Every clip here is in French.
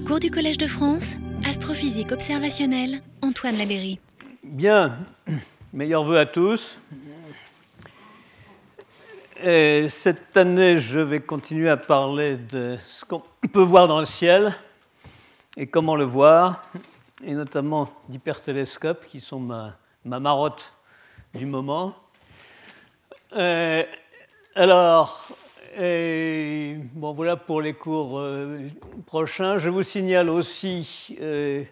Cours du Collège de France, astrophysique observationnelle, Antoine Labéry. Bien, meilleurs voeux à tous. Et cette année, je vais continuer à parler de ce qu'on peut voir dans le ciel et comment le voir, et notamment d'hypertélescopes qui sont ma, ma, marotte du moment. Euh, alors, et, bon, voilà pour les cours euh, prochains. Je vous signale aussi, euh,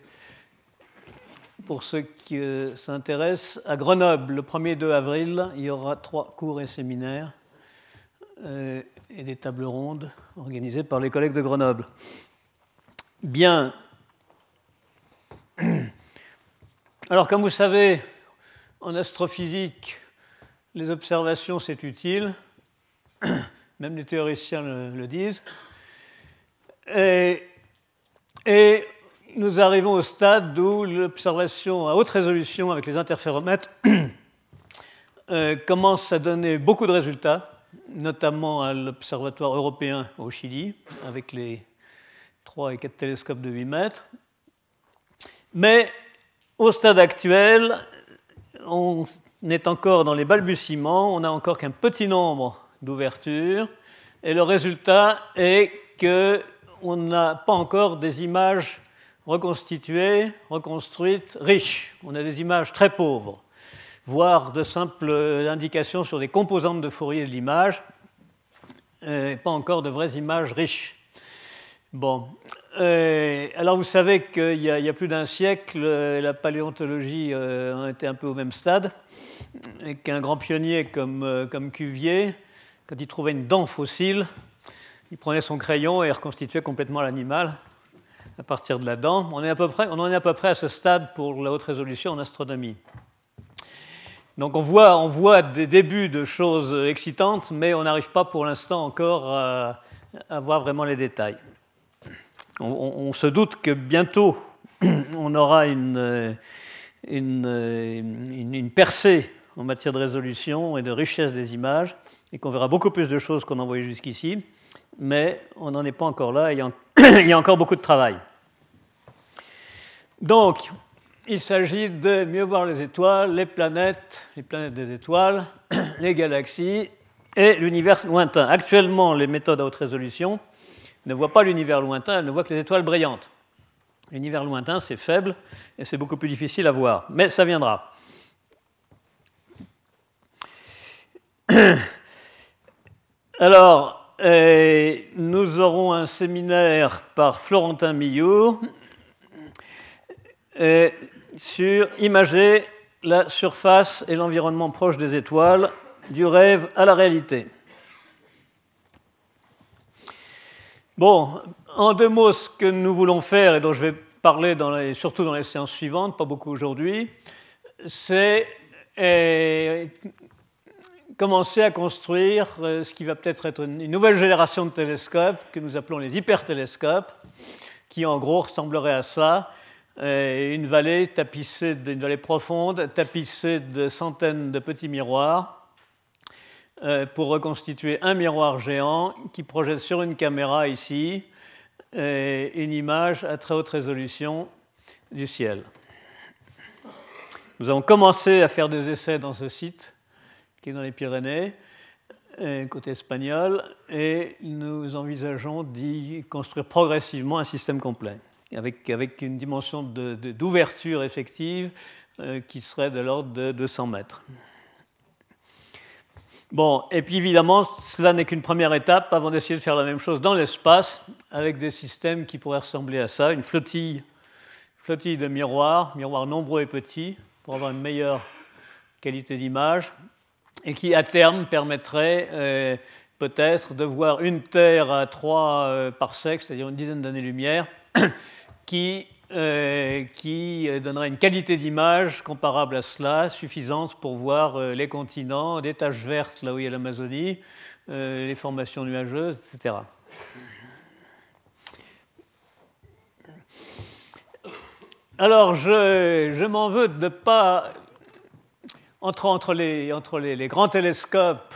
pour ceux qui euh, s'intéressent, à Grenoble, le 1er 2 avril, il y aura trois cours et séminaires et des tables rondes organisées par les collègues de Grenoble. Bien. Alors, comme vous savez, en astrophysique, les observations, c'est utile même les théoriciens le, disent. Et, nous arrivons au stade où l'observation à haute résolution avec les interféromètres euh, commence à donner beaucoup de résultats, notamment à l'Observatoire européen au Chili, avec les 3 et 4 télescopes de 8 mètres. Mais au stade actuel, on est encore dans les balbutiements, on n'a encore qu'un petit nombre d'ouverture. Et le résultat est qu'on n'a pas encore des images reconstituées, reconstruites, riches. On a des images très pauvres, voire de simples indications sur des composantes de Fourier de l'image, pas encore de vraies images riches. Bon. Euh, alors vous savez qu'il y, a plus d'un siècle, la paléontologie euh, été un peu au même stade, qu'un grand pionnier comme, euh, comme Cuvier quand il trouvait une dent fossile, il prenait son crayon et reconstituait complètement l'animal à partir de la dent. On, en est à peu près à ce stade pour la haute résolution en astronomie. Donc on voit, des débuts de choses excitantes, mais on n'arrive pas pour l'instant encore à, voir vraiment les détails. On, se doute que bientôt on aura une percée en matière de résolution et de richesse des images, et qu'on verra beaucoup plus de choses qu'on a envoyé jusqu'ici, mais on n'en est pas encore là, a, il y a encore beaucoup de travail. Donc, il s'agit de mieux voir les étoiles, les planètes, les planètes des étoiles, les galaxies et l'univers lointain. Actuellement, les méthodes à haute résolution ne voient pas l'univers lointain, elles ne voient que les étoiles brillantes. L'univers lointain, c'est faible et c'est beaucoup plus difficile à voir, mais ça viendra. Alors, euh, nous aurons un séminaire par Florentin Millot euh, sur imager la surface et l'environnement proche des étoiles, du rêve à la réalité. Bon, en deux mots, ce que nous voulons faire et dont je vais parler surtout dans les séances suivantes, pas beaucoup aujourd'hui, c'est euh, commencer à construire euh, ce qui va peut-être être une nouvelle génération de télescopes que nous appelons les hypertélescopes, qui en gros ressembleraient à ça, euh, une vallée tapissée d'une vallée profonde, tapissée de centaines de petits miroirs, euh, pour reconstituer un miroir géant qui projette sur une caméra ici une image à très haute résolution du ciel. Nous avons commencé à faire des essais dans ce site qui est dans les Pyrénées, côté espagnol, et nous envisageons d'y construire progressivement un système complet, avec, une dimension d'ouverture effective euh, qui serait de l'ordre de 200 mètres. Bon, et puis évidemment, cela n'est qu'une première étape avant d'essayer de faire la même chose dans l'espace, avec des systèmes qui pourraient ressembler à ça, une flottille, flottille de miroirs, miroirs nombreux et petits, pour avoir une meilleure qualité d'image, et qui à terme permettrait euh, peut-être de voir une Terre à 3 euh, parsecs, c'est-à-dire une dizaine d'années-lumière, qui, euh, qui donnerait une qualité d'image comparable à cela, suffisante pour voir les continents, des taches vertes là où il y a l'Amazonie, les formations nuageuses, etc. Alors, je, je m'en veux de ne pas entre, les, les, les, grands télescopes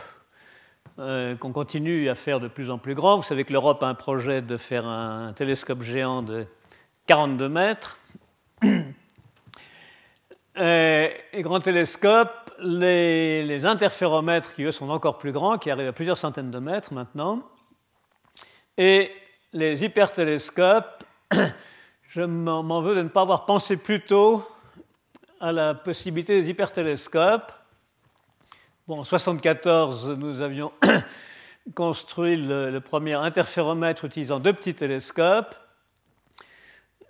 qu'on continue à faire de plus en plus grand. Vous savez que l'Europe a un projet de faire un, télescope géant de 42 mètres. Et, grands télescopes, les, les, interféromètres qui eux sont encore plus grands, qui arrivent à plusieurs centaines de mètres maintenant, et les hypertélescopes, je m'en veux de ne pas avoir pensé plus tôt à la possibilité des hypertélescopes. Bon, en 1974, nous avions construit le, premier interféromètre utilisant deux petits télescopes.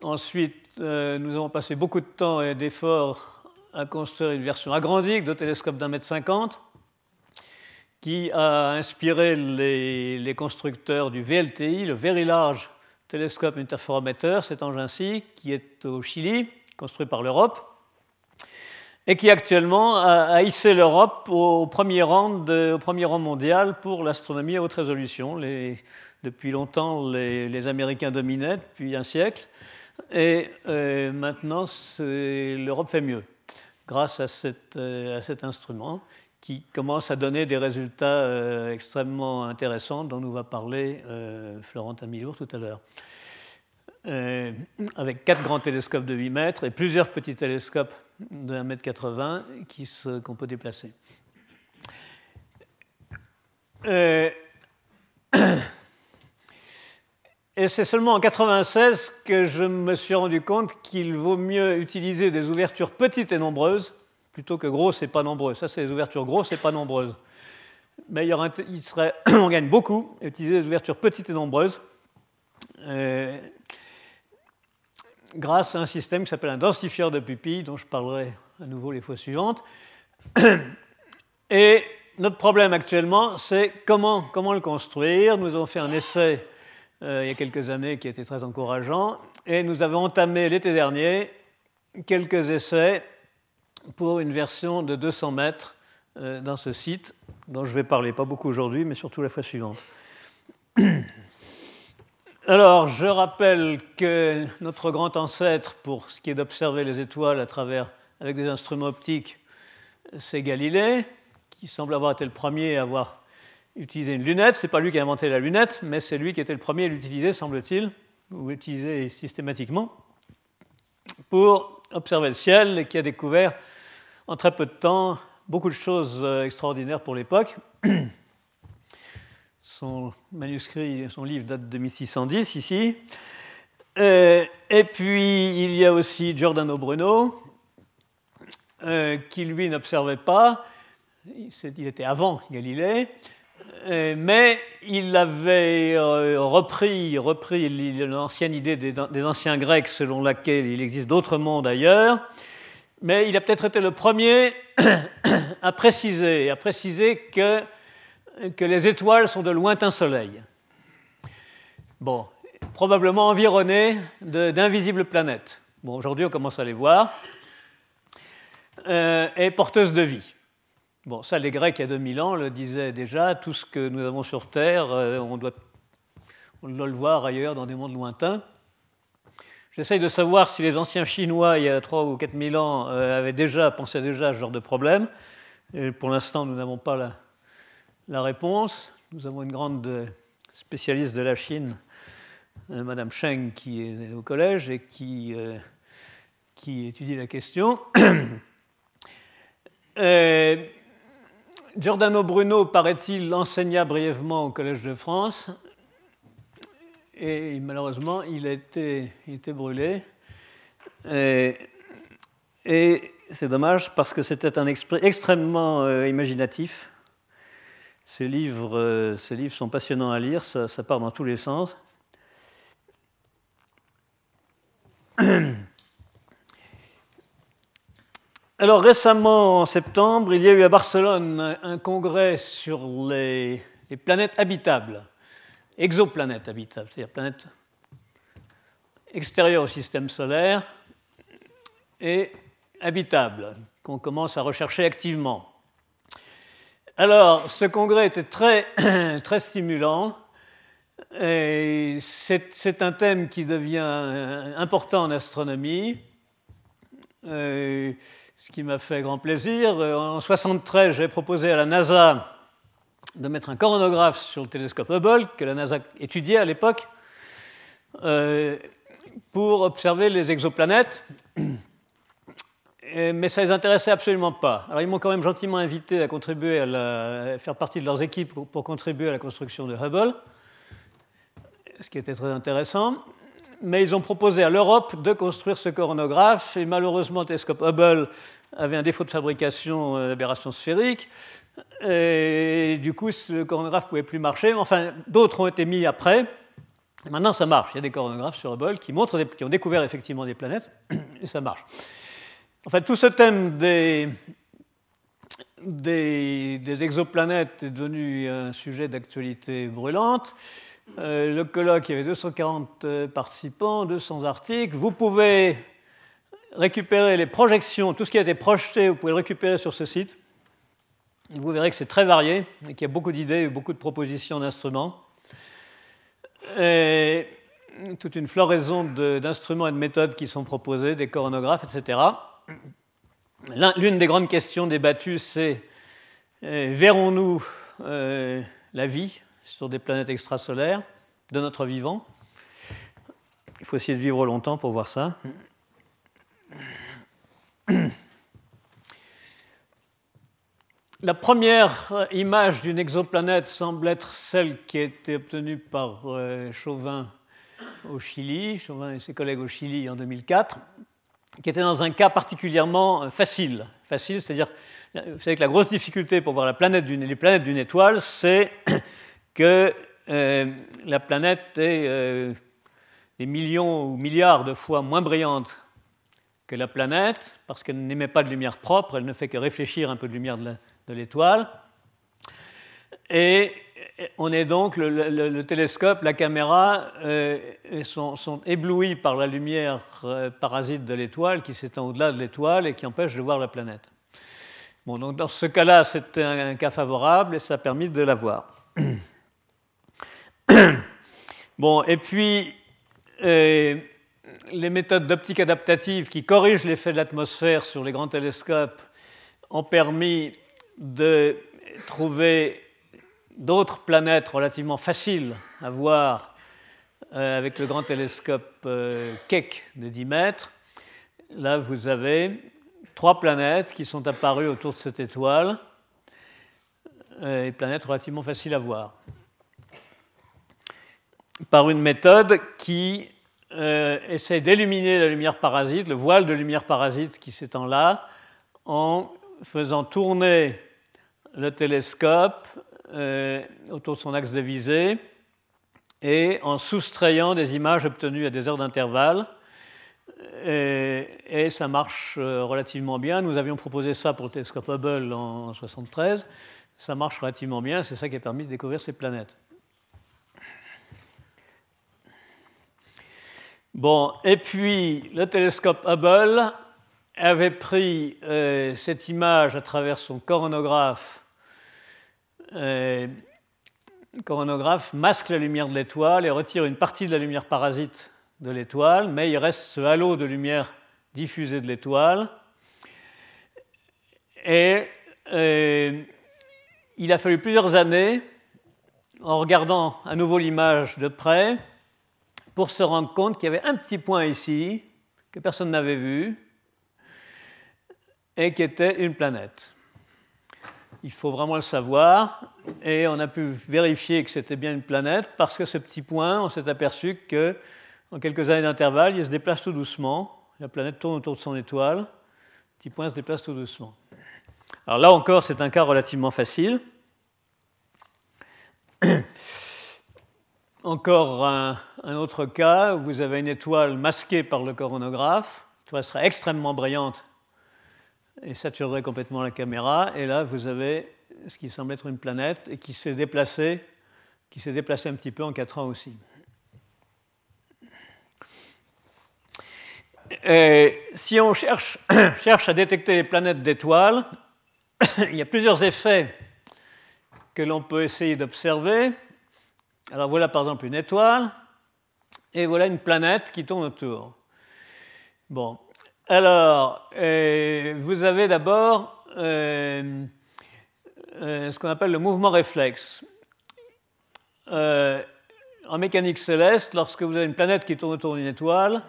Ensuite, euh, nous avons passé beaucoup de temps et d'efforts à construire une version agrandie de télescope d'un mètre cinquante qui a inspiré les, constructeurs du VLTI, le Very Large Telescope Interferometer, cet engin-ci, qui est au Chili, construit par l'Europe, et qui actuellement a, hissé l'Europe au, premier rang mondial pour l'astronomie à haute résolution. depuis longtemps, les, Américains dominaient depuis un siècle, et euh, maintenant, l'Europe fait mieux grâce à, euh, à cet instrument qui commence à donner des résultats euh, extrêmement intéressants dont nous va parler euh, Florentin tout à l'heure. Avec quatre grands télescopes de 8 mètres et plusieurs petits télescopes de 1 mètre 80 qu'on peut déplacer. et c'est seulement en 96 que je me suis rendu compte qu'il vaut mieux utiliser des ouvertures petites et nombreuses plutôt que grosses et pas nombreuses. Ça, c'est des ouvertures grosses et pas nombreuses. Mais il, serait, on gagne beaucoup à utiliser des ouvertures petites et nombreuses euh, grâce à un système qui s'appelle un densifieur de pupilles, dont je parlerai à nouveau les fois suivantes. Et notre problème actuellement, c'est comment, comment le construire. Nous avons fait un essai euh, il y a quelques années qui était très encourageant, et nous avons entamé l'été dernier quelques essais pour une version de 200 mètres euh, dans ce site, dont je vais parler pas beaucoup aujourd'hui, mais surtout la fois suivante. Alors, je rappelle que notre grand ancêtre, pour ce qui est d'observer les étoiles à travers, avec des instruments optiques, c'est Galilée, qui semble avoir été le premier à avoir utilisé une lunette. Ce n'est pas lui qui a inventé la lunette, mais c'est lui qui était le premier à l'utiliser, semble-t-il, ou l'utiliser systématiquement, pour observer le ciel et qui a découvert en très peu de temps beaucoup de choses euh, extraordinaires pour l'époque. Son manuscrit, son livre date de 1610 ici. Euh, et puis il y a aussi Giordano Bruno, euh, qui lui n'observait pas, il était avant Galilée, mais il avait repris, repris l'ancienne idée des, des, anciens Grecs selon laquelle il existe d'autres mondes ailleurs, mais il a peut-être été le premier à préciser, à préciser que, que les étoiles sont de lointains soleils. Bon, probablement environnés d'invisibles planètes. Bon, aujourd'hui, on commence à les voir. Euh, et porteuses de vie. Bon, ça, les Grecs, il y a 2000 ans, le disaient déjà. Tout ce que nous avons sur Terre, euh, on, doit, le voir ailleurs, dans des mondes lointains. J'essaye de savoir si les anciens Chinois, il y a 3 ou 4 000 ans, euh, avaient déjà pensé déjà à ce genre de problème. Pour l'instant, nous n'avons pas la, réponse. Nous avons une grande spécialiste de la Chine, euh, Madame Cheng, qui est au collège et qui, euh, étudie la question. Giordano Bruno, paraît-il, enseigna brièvement au Collège de France et malheureusement, il a été, brûlé. Et, c'est dommage parce que c'était un esprit extrêmement euh, imaginatif. Ces livres, euh, ces livres sont passionnants à lire, ça, ça part dans tous les sens. Alors récemment, en septembre, il y a eu à Barcelone un congrès sur les planètes habitables exoplanètes habitables, c'est-à-dire planètes extérieures au système solaire et habitables, qu'on commence à rechercher activement. Alors, ce congrès était très, très stimulant. C'est un thème qui devient important en astronomie, ce qui m'a fait grand plaisir. En 1973, j'ai proposé à la NASA de mettre un coronographe sur le télescope Hubble, que la NASA étudiait à l'époque, euh, pour observer les exoplanètes. Mais ça ne les intéressait absolument pas. Alors ils m'ont quand même gentiment invité à contribuer à, faire partie de leurs équipes pour, contribuer à la construction de Hubble, ce qui était très intéressant. Mais ils ont proposé à l'Europe de construire ce coronographe, et malheureusement le télescope Hubble avait un défaut de fabrication euh, d'aberration sphérique, et du coup ce coronographe ne pouvait plus marcher. Enfin, d'autres ont été mis après, maintenant, ça marche. Il y a des coronographes sur Hubble qui, montrent qui ont découvert effectivement des planètes, et ça marche. En fait, tout ce thème des, exoplanètes est devenu un sujet d'actualité brûlante. Euh, le colloque, il y avait 240 euh, participants, 200 articles. Vous pouvez récupérer les projections, tout ce qui a été projeté, vous pouvez le récupérer sur ce site. Vous verrez que c'est très varié et qu'il y a beaucoup d'idées, beaucoup de propositions d'instruments et toute une floraison d'instruments et de méthodes qui sont proposés, des coronographes, etc. L'une des grandes questions débattues, c'est euh, verrons-nous euh, la vie sur des planètes extrasolaires de notre vivant? Il faut essayer de vivre longtemps pour voir ça. La première image d'une exoplanète semble être celle qui a été obtenue par euh, Chauvin au Chili, Chauvin et ses collègues au Chili en 2004, qui était dans un cas particulièrement euh, facile. Facile, c'est-à-dire, vous savez que la grosse difficulté pour voir la planète les planètes d'une étoile, c'est que euh, la planète est des millions ou milliards de fois moins brillante que la planète, parce qu'elle n'émet pas de lumière propre, elle ne fait que réfléchir un peu de lumière de l'étoile. Et on est donc, le, télescope, la caméra euh, sont, éblouis par la lumière euh, parasite de l'étoile qui s'étend au-delà de l'étoile et qui empêche de voir la planète. Bon, donc dans ce cas-là, c'était un, cas favorable et ça a permis de la voir. bon, et puis euh, les méthodes d'optique adaptative qui corrigent l'effet de l'atmosphère sur les grands télescopes ont permis de trouver d'autres planètes relativement faciles à voir euh, avec le grand télescope euh, Keck de 10 mètres. Là, vous avez trois planètes qui sont apparues autour de cette étoile, euh, planètes relativement faciles à voir, par une méthode qui essaie d'éliminer la lumière parasite, le voile de lumière parasite qui s'étend là, en faisant tourner le télescope euh, autour de son axe de visée et en soustrayant des images obtenues à des heures d'intervalle. Et, ça marche euh, relativement bien. Nous avions proposé ça pour le télescope Hubble en 1973. Ça marche relativement bien. C'est ça qui a permis de découvrir ces planètes. Bon, et puis le télescope Hubble avait pris euh, cette image à travers son coronographe. Euh, le coronographe masque la lumière de l'étoile et retire une partie de la lumière parasite de l'étoile, mais il reste ce halo de lumière diffusée de l'étoile. Et euh, il a fallu plusieurs années, en regardant à nouveau l'image de près, pour se rendre compte qu'il y avait un petit point ici que personne n'avait vu, et qui était une planète. Il faut vraiment le savoir, et on a pu vérifier que c'était bien une planète parce que ce petit point, on s'est aperçu que en quelques années d'intervalle, il se déplace tout doucement. La planète tourne autour de son étoile, le petit point se déplace tout doucement. Alors là encore, c'est un cas relativement facile. Encore un, autre cas où vous avez une étoile masquée par le coronographe. L'étoile sera extrêmement brillante et saturerait complètement la caméra. Et là, vous avez ce qui semble être une planète et qui s'est déplacée, qui s'est déplacée un petit peu en 4 ans aussi. Si on cherche, cherche à détecter les planètes d'étoiles, il y a plusieurs effets que l'on peut essayer d'observer. Alors voilà par exemple une étoile, et voilà une planète qui tourne autour. Bon, alors, euh, vous avez d'abord euh, euh, ce qu'on appelle le mouvement réflexe. En mécanique céleste, lorsque vous avez une planète qui tourne autour d'une étoile,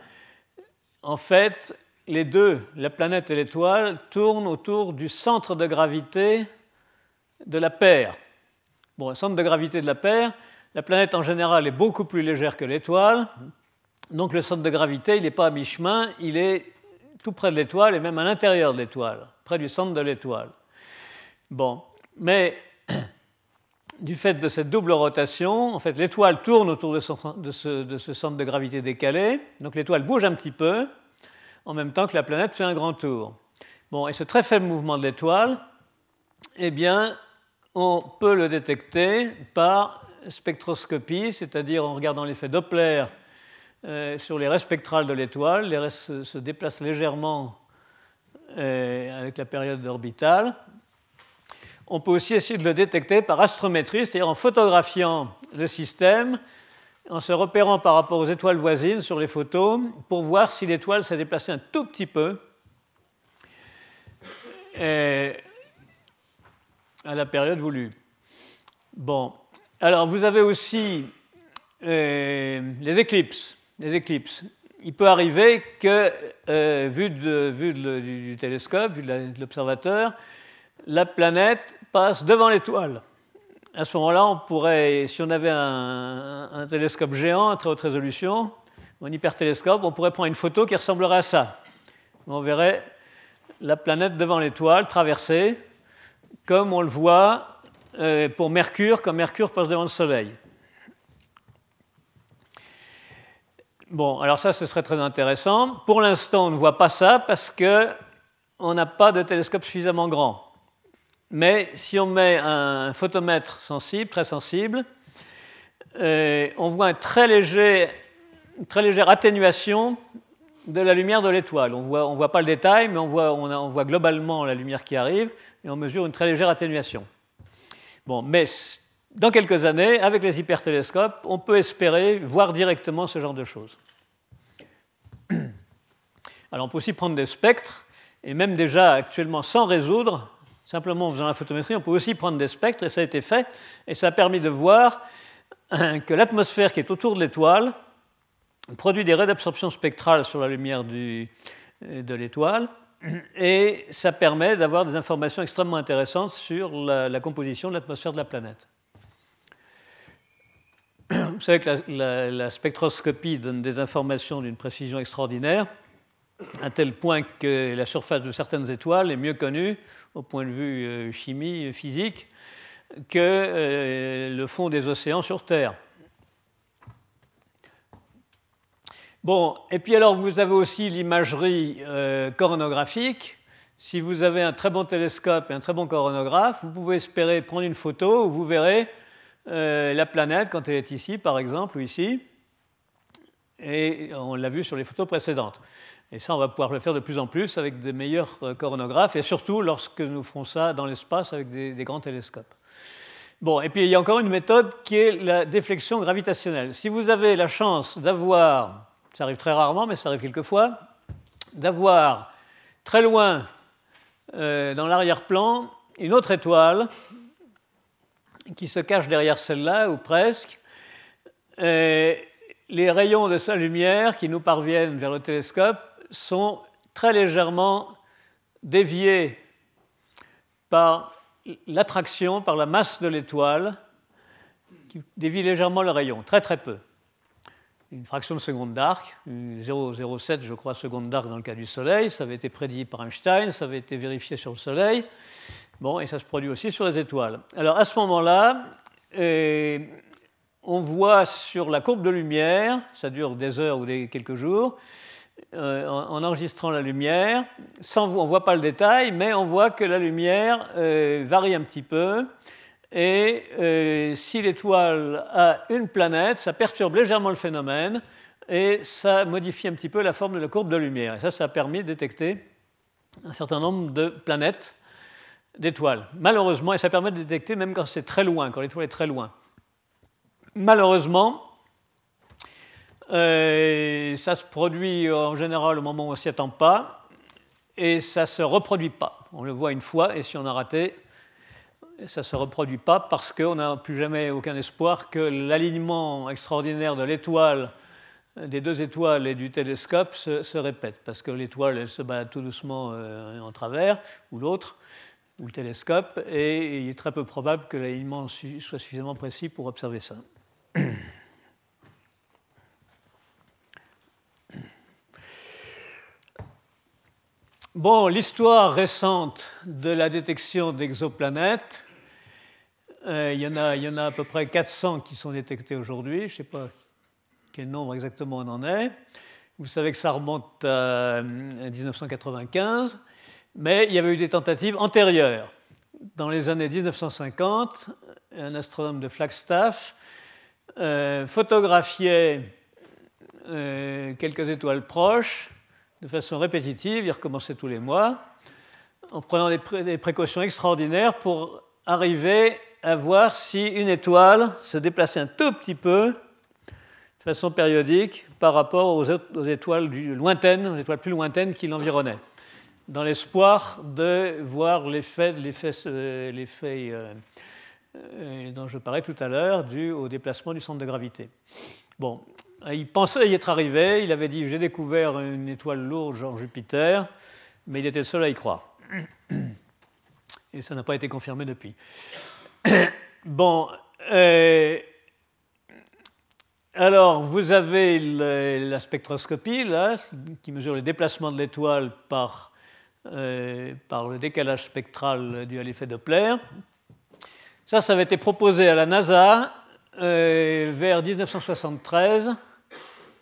en fait, les deux, la planète et l'étoile, tournent autour du centre de gravité de la paire. Bon, le centre de gravité de la paire, la planète en général est beaucoup plus légère que l'étoile, donc le centre de gravité, il n'est pas à mi-chemin, il est tout près de l'étoile et même à l'intérieur de l'étoile, près du centre de l'étoile. Bon, mais du fait de cette double rotation, en fait, l'étoile tourne autour de, ce, centre de gravité décalé, donc l'étoile bouge un petit peu, en même temps que la planète fait un grand tour. Bon, et ce très faible mouvement de l'étoile, eh bien, on peut le détecter par spectroscopie, c'est-à-dire en regardant l'effet Doppler sur les raies spectrales de l'étoile. Les raies se, déplacent légèrement euh, avec la période orbitale. On peut aussi essayer de le détecter par astrométrie, c'est-à-dire en photographiant le système, en se repérant par rapport aux étoiles voisines sur les photos, pour voir si l'étoile s'est déplacée un tout petit peu euh, à la période voulue. Bon, alors vous avez aussi euh, les éclipses. Les éclipses. Il peut arriver que, euh, vu, du, télescope, vu de l'observateur, la planète passe devant l'étoile. À ce moment-là, si on avait un, télescope géant à très haute résolution, un hypertélescope, on pourrait prendre une photo qui ressemblerait à ça. On verrait la planète devant l'étoile traverser, comme on le voit euh, pour Mercure, quand Mercure passe devant le Soleil. Bon, alors ça, ce serait très intéressant. Pour l'instant, on ne voit pas ça parce qu'on n'a pas de télescope suffisamment grand. Mais si on met un photomètre sensible, très sensible, euh, on voit une très, léger, très légère atténuation de la lumière de l'étoile. On ne voit, on voit pas le détail, mais on voit, on, voit, globalement la lumière qui arrive et on mesure une très légère atténuation. Bon, mais dans quelques années, avec les hypertélescopes, on peut espérer voir directement ce genre de choses. Alors on peut aussi prendre des spectres, et même déjà actuellement sans résoudre, Simplement en faisant la photométrie, on peut aussi prendre des spectres, et ça a été fait, et ça a permis de voir que l'atmosphère qui est autour de l'étoile produit des raies d'absorption spectrale sur la lumière de l'étoile, et ça permet d'avoir des informations extrêmement intéressantes sur la, composition de l'atmosphère de la planète. Vous savez que la, spectroscopie donne des informations d'une précision extraordinaire, à tel point que la surface de certaines étoiles est mieux connue au point de vue euh, chimie, physique, que euh, le fond des océans sur Terre. Bon, et puis alors vous avez aussi l'imagerie euh, coronographique. Si vous avez un très bon télescope et un très bon coronographe, vous pouvez espérer prendre une photo où vous verrez la planète quand elle est ici, par exemple, ou ici. Et on l'a vu sur les photos précédentes. Et ça, on va pouvoir le faire de plus en plus avec des meilleurs euh, coronographes, et surtout lorsque nous ferons ça dans l'espace avec des, grands télescopes. Bon, et puis il y a encore une méthode qui est la déflexion gravitationnelle. Si vous avez la chance d'avoir, ça arrive très rarement, mais ça arrive quelquefois, d'avoir très loin euh, dans l'arrière-plan une autre étoile qui se cache derrière celle-là, ou presque, les rayons de sa lumière qui nous parviennent vers le télescope sont très légèrement déviés par l'attraction, par la masse de l'étoile, qui dévie légèrement le rayon, très très peu. Une fraction de seconde d'arc, 0,07 je crois seconde d'arc dans le cas du Soleil, ça avait été prédit par Einstein, ça avait été vérifié sur le Soleil, bon, et ça se produit aussi sur les étoiles. Alors à ce moment-là, euh, on voit sur la courbe de lumière, ça dure des heures ou quelques jours, euh, en, enregistrant la lumière. On ne voit pas le détail, mais on voit que la lumière euh, varie un petit peu. Et si l'étoile a une planète, ça perturbe légèrement le phénomène et ça modifie un petit peu la forme de la courbe de lumière. Et ça, ça a permis de détecter un certain nombre de planètes, d'étoiles. Malheureusement, et ça permet de détecter même quand c'est très loin, quand l'étoile est très loin. Malheureusement, euh, ça se produit en général au moment où on s'y attend pas, et ça ne se reproduit pas. On le voit une fois, et si on a raté, ça ne se reproduit pas parce qu'on n'a plus jamais aucun espoir que l'alignement extraordinaire de l'étoile, des deux étoiles et du télescope se, répète, parce que l'étoile se bat tout doucement euh, en travers, ou l'autre, ou le télescope, et il est très peu probable que l'alignement soit suffisamment précis pour observer ça. Bon, l'histoire récente de la détection d'exoplanètes, euh, il, y en a, il y en a à peu près 400 qui sont détectés aujourd'hui. Je ne sais pas quel nombre exactement on en est. Vous savez que ça remonte à 1995, euh, mais il y avait eu des tentatives antérieures. Dans les années 1950, un astronome de Flagstaff euh, photographiait quelques étoiles proches de façon répétitive, il recommençait tous les mois, en prenant des, précautions extraordinaires pour arriver à voir si une étoile se déplaçait un tout petit peu de façon périodique par rapport aux, étoiles lointaines, aux étoiles plus lointaines qui l'environnaient, dans l'espoir de voir l'effet, euh, euh, euh, dont je parlais tout à l'heure, dû au déplacement du centre de gravité. Bon, il pensait y être arrivé, il avait dit j'ai découvert une étoile lourde genre Jupiter, mais il était le seul à y croire. Et ça n'a pas été confirmé depuis. Bon, alors vous avez la spectroscopie là, qui mesure le déplacement de l'étoile par, par le décalage spectral dû à l'effet Doppler. Ça, ça avait été proposé à la NASA euh, vers 1973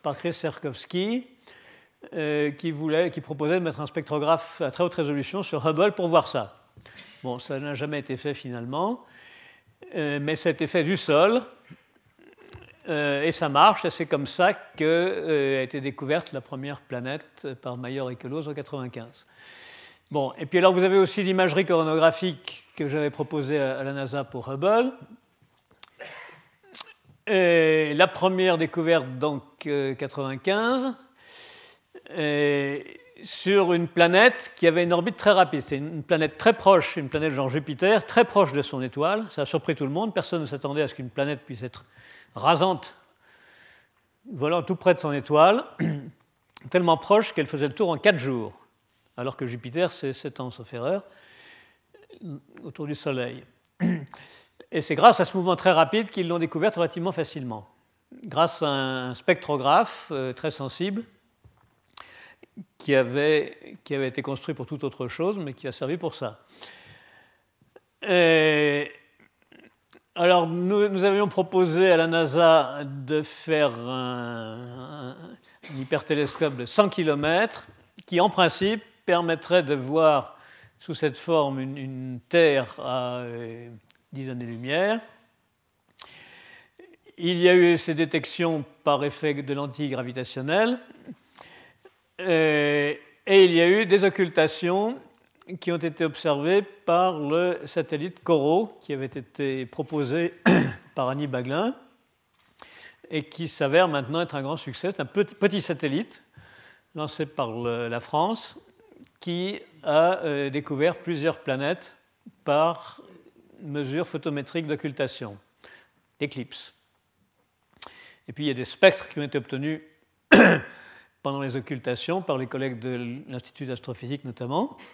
par Chris Serkowski, euh, qui, voulait, qui proposait de mettre un spectrographe à très haute résolution sur Hubble pour voir ça. Bon, ça n'a jamais été fait finalement, euh, mais ça a été fait du sol, et ça marche, et c'est comme ça qu'a été découverte la première planète par Mayer et Kelos en 1995. Bon, et puis alors vous avez aussi l'imagerie coronographique que j'avais proposée à la NASA pour Hubble, la première découverte, donc 95, euh, sur une planète qui avait une orbite très rapide. C'était une planète très proche, une planète genre Jupiter, très proche de son étoile. Ça a surpris tout le monde. Personne ne s'attendait à ce qu'une planète puisse être rasante, volant tout près de son étoile, tellement proche qu'elle faisait le tour en 4 jours, alors que Jupiter, c'est 7 ans, sauf erreur, autour du Soleil. Et c'est grâce à ce mouvement très rapide qu'ils l'ont découverte relativement facilement, grâce à un spectrographe euh, très sensible qui avait, qui avait été construit pour toute autre chose, mais qui a servi pour ça. alors, nous, avions proposé à la NASA de faire un, hypertélescope de 100 km qui, en principe, permettrait de voir sous cette forme une, Terre à euh, 10 années-lumière. Il y a eu ces détections par effet de lentille gravitationnelle. Euh, et il y a eu des occultations qui ont été observées par le satellite CORO, qui avait été proposé par Annie Baglin, et qui s'avère maintenant être un grand succès. C'est un petit, satellite lancé par la France qui a euh, découvert plusieurs planètes par mesure photométrique d'occultation, d'éclipse. Et puis il y a des spectres qui ont été obtenus pendant les occultations par les collègues de l'Institut d'astrophysique notamment.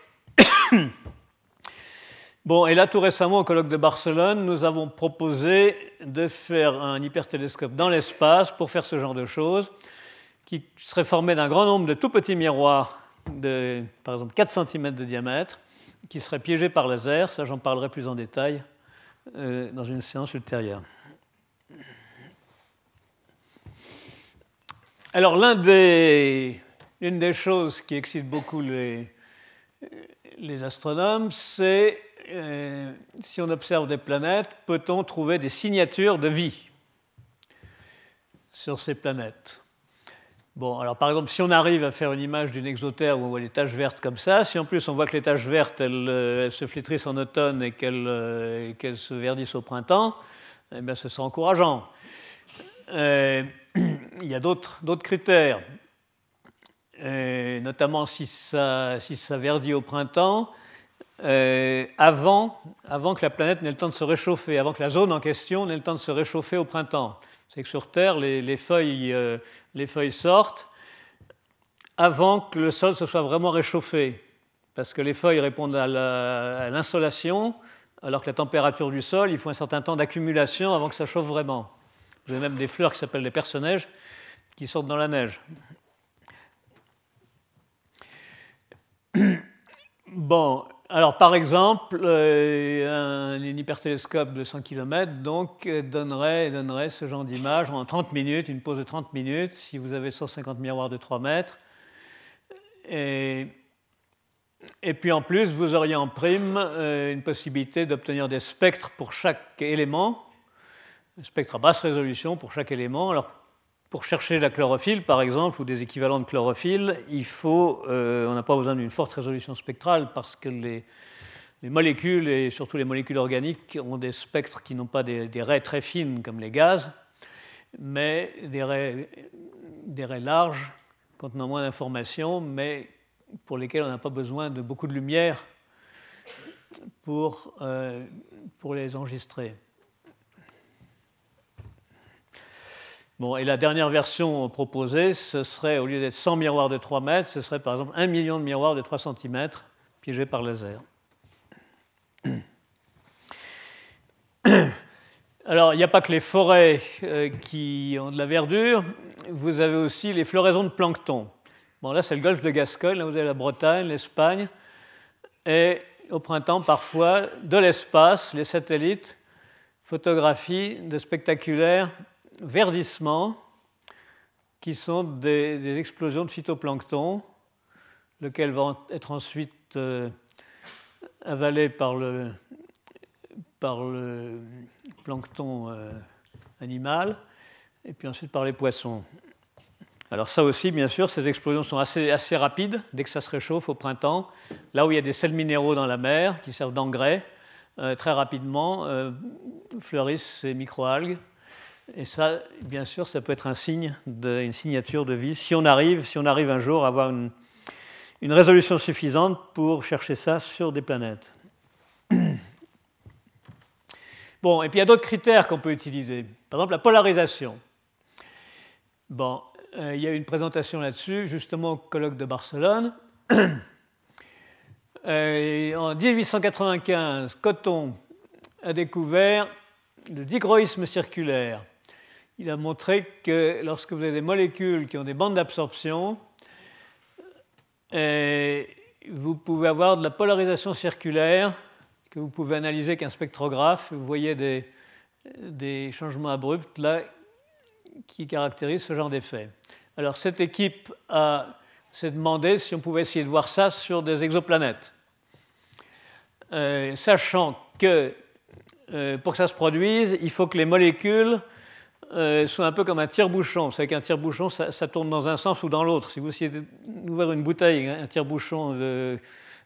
Bon, et là, tout récemment, au colloque de Barcelone, nous avons proposé de faire un hypertélescope dans l'espace pour faire ce genre de choses, qui serait formé d'un grand nombre de tout petits miroirs de, par exemple, 4 cm de diamètre, qui serait piégé par laser. Ça, j'en parlerai plus en détail euh, dans une séance ultérieure. Alors, l'une des, choses qui excite beaucoup les, les astronomes, c'est euh, si on observe des planètes, peut-on trouver des signatures de vie sur ces planètes? Bon, alors par exemple, si on arrive à faire une image d'une exotère où on voit des taches vertes comme ça, si en plus on voit que les taches vertes elles, euh, se flétrissent en automne et euh, qu'elles se verdissent au printemps, eh bien ce sera encourageant. Euh, il y a d'autres critères, notamment si ça, verdit au printemps, euh, avant, avant que la planète n'ait le temps de se réchauffer, avant que la zone en question n'ait le temps de se réchauffer au printemps. C'est que sur Terre, les, feuilles, euh, les feuilles sortent avant que le sol se soit vraiment réchauffé, parce que les feuilles répondent à l'insolation, alors que la température du sol, il faut un certain temps d'accumulation avant que ça chauffe vraiment. Vous avez même des fleurs qui s'appellent les personnages qui sortent dans la neige. Bon, alors par exemple, euh, un, hypertélescope de 100 km donc, donnerait, donnerait ce genre d'image en 30 minutes, une pause de 30 minutes, si vous avez 150 miroirs de 3 mètres. Et, puis en plus, vous auriez en prime euh, une possibilité d'obtenir des spectres pour chaque élément, un spectre à basse résolution pour chaque élément. Pour chercher la chlorophylle, par exemple, ou des équivalents de chlorophylle, il faut, euh, on n'a pas besoin d'une forte résolution spectrale parce que les, molécules, et surtout les molécules organiques, ont des spectres qui n'ont pas des, raies très fines comme les gaz, mais des raies, larges contenant moins d'informations, mais pour lesquelles on n'a pas besoin de beaucoup de lumière pour, euh, pour les enregistrer. Bon, et la dernière version proposée, ce serait, au lieu d'être 100 miroirs de 3 mètres, ce serait par exemple 1 million de miroirs de 3 cm piégés par laser. Alors, il n'y a pas que les forêts euh, qui ont de la verdure, vous avez aussi les floraisons de plancton. Bon, là, c'est le golfe de Gascogne, là, vous avez la Bretagne, l'Espagne, et au printemps, parfois, de l'espace, les satellites photographient de spectaculaires verdissements qui sont des, explosions de phytoplancton, lesquelles vont être ensuite euh, avalées par le, plancton euh, animal et puis ensuite par les poissons. Alors ça aussi, bien sûr, ces explosions sont assez, assez rapides dès que ça se réchauffe au printemps. Là où il y a des sels minéraux dans la mer qui servent d'engrais, euh, très rapidement fleurissent ces microalgues et ça, bien sûr, ça peut être un signe, une signature de vie, si on arrive, si on arrive un jour à avoir une, résolution suffisante pour chercher ça sur des planètes. Bon, et puis il y a d'autres critères qu'on peut utiliser. Par exemple, la polarisation. Bon, euh, il y a une présentation là-dessus, justement au colloque de Barcelone. Euh, en 1895, Coton a découvert le dichroïsme circulaire il a montré que lorsque vous avez des molécules qui ont des bandes d'absorption, euh, vous pouvez avoir de la polarisation circulaire que vous pouvez analyser qu'un spectrographe. Vous voyez des, changements abrupts là qui caractérisent ce genre d'effet. Alors cette équipe s'est demandé si on pouvait essayer de voir ça sur des exoplanètes, euh, sachant que euh, pour que ça se produise, il faut que les molécules euh, soit un peu comme un tire-bouchon. Vous savez qu'un tire-bouchon, ça, tourne dans un sens ou dans l'autre. Si vous essayez d'ouvrir une bouteille, un tire-bouchon de,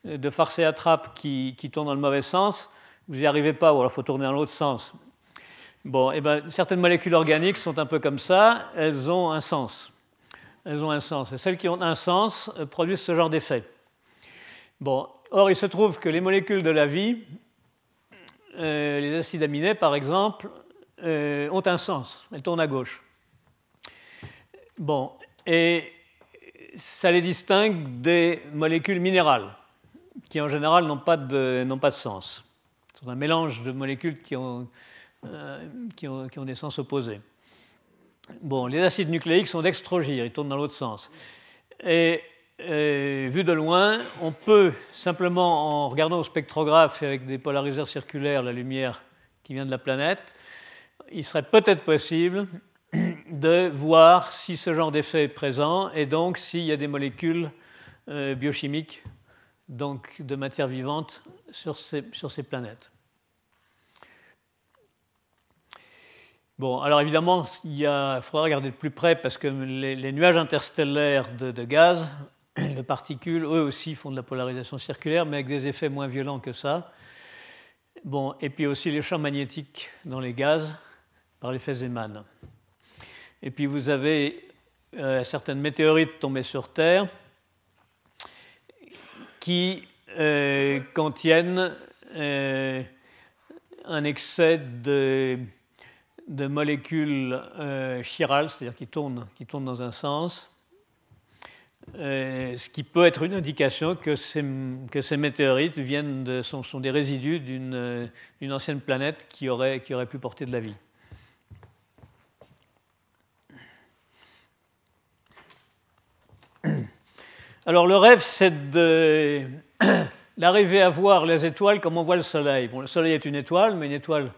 de farce et attrape qui, tourne dans le mauvais sens, vous n'y arrivez pas, ou il faut tourner dans l'autre sens. Bon, et eh ben, certaines molécules organiques sont un peu comme ça, elles ont un sens. Elles ont un sens. Et celles qui ont un sens euh, produisent ce genre d'effet. Bon, or, il se trouve que les molécules de la vie, euh, les acides aminés par exemple, euh, ont un sens, elles tournent à gauche. Bon, et ça les distingue des molécules minérales, qui en général n'ont pas, de, pas de sens. C'est un mélange de molécules qui ont, euh, qui, ont, qui ont, des sens opposés. Bon, les acides nucléiques sont dextrogires, ils tournent dans l'autre sens. Et, et, vu de loin, on peut simplement, en regardant au spectrographe avec des polariseurs circulaires la lumière qui vient de la planète, il serait peut-être possible de voir si ce genre d'effet est présent et donc s'il y a des molécules euh, biochimiques, donc de matière vivante, sur ces, planètes. Bon, alors évidemment, il, faudra regarder de plus près parce que les, nuages interstellaires de, de, gaz, de particules, eux aussi font de la polarisation circulaire, mais avec des effets moins violents que ça. Bon, et puis aussi les champs magnétiques dans les gaz, par l'effet Zeeman. Et puis vous avez euh, certaines météorites tombées sur Terre qui contiennent un excès de, molécules chirales, c'est-à-dire qui tournent, qui tournent dans un sens, ce qui peut être une indication que ces, météorites viennent sont, des résidus d'une ancienne planète qui aurait, qui aurait pu porter de la vie. Alors le rêve, c'est d'arriver à voir les étoiles comme on voit le Soleil. Bon, le Soleil est une étoile, mais une étoile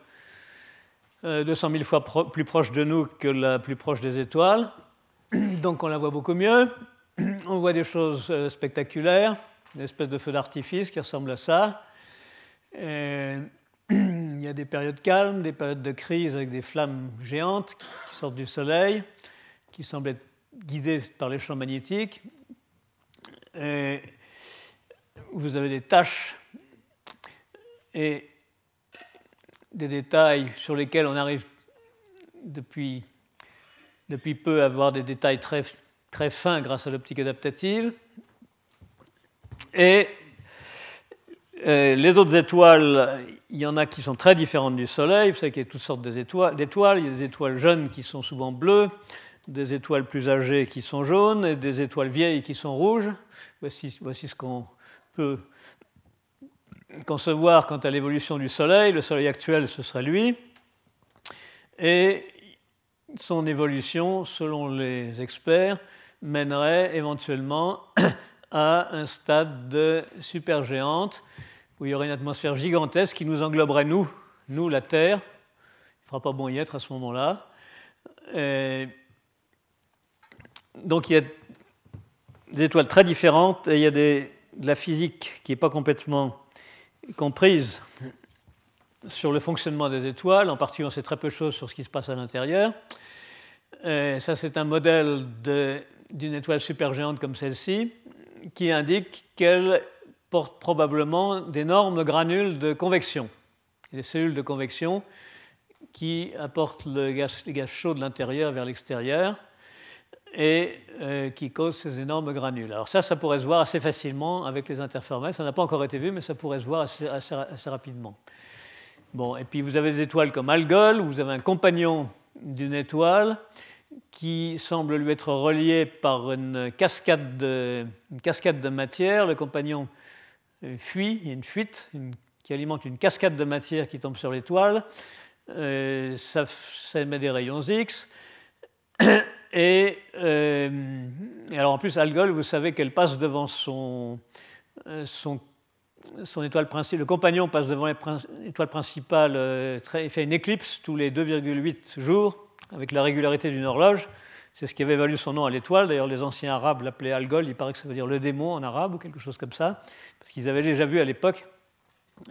200 euh, 000 fois plus proche de nous que la plus proche des étoiles. Donc on la voit beaucoup mieux. On voit des choses euh, spectaculaires, une espèce de feu d'artifice qui ressemble à ça. il y a des périodes calmes, des périodes de crise avec des flammes géantes qui sortent du Soleil, qui semblent être guidées par les champs magnétiques. Vous avez des tâches et des détails sur lesquels on arrive depuis, depuis peu à avoir des détails très, très fins grâce à l'optique adaptative. Et euh, les autres étoiles, il y en a qui sont très différentes du Soleil. Vous savez qu'il y a toutes sortes d'étoiles. Il y a des étoiles jeunes qui sont souvent bleues, des étoiles plus âgées qui sont jaunes et des étoiles vieilles qui sont rouges. Voici, ce qu'on peut concevoir quant à l'évolution du Soleil. Le Soleil actuel, ce serait lui. Et son évolution, selon les experts, mènerait éventuellement à un stade de supergéante où il y aurait une atmosphère gigantesque qui nous engloberait, nous, nous, la Terre. Il ne fera pas bon y être à ce moment-là. Donc il y a des étoiles très différentes et il y a de la physique qui n'est pas complètement comprise sur le fonctionnement des étoiles. En particulier, on sait très peu de choses sur ce qui se passe à l'intérieur. ça, c'est un modèle d'une étoile supergéante comme celle-ci qui indique qu'elle porte probablement d'énormes granules de convection, des cellules de convection qui apportent le gaz, les gaz chauds de l'intérieur vers l'extérieur et euh, qui cause ces énormes granules. Alors ça, ça pourrait se voir assez facilement avec les interféromètres. Ça n'a pas encore été vu, mais ça pourrait se voir assez, rapidement. Bon, et puis vous avez des étoiles comme Algol, où vous avez un compagnon d'une étoile qui semble lui être relié par une cascade de, une cascade de matière. Le compagnon fuit, il y a une fuite qui alimente une cascade de matière qui tombe sur l'étoile. Euh, ça, émet des rayons X. Euh, et, alors en plus, Algol, vous savez qu'elle passe devant son, euh, son, son étoile principale, le compagnon passe devant l'étoile principale, il fait une éclipse tous les 2,8 jours avec la régularité d'une horloge. C'est ce qui avait valu son nom à l'étoile. D'ailleurs, les anciens arabes l'appelaient Algol. Il paraît que ça veut dire le démon en arabe ou quelque chose comme ça, parce qu'ils avaient déjà vu à l'époque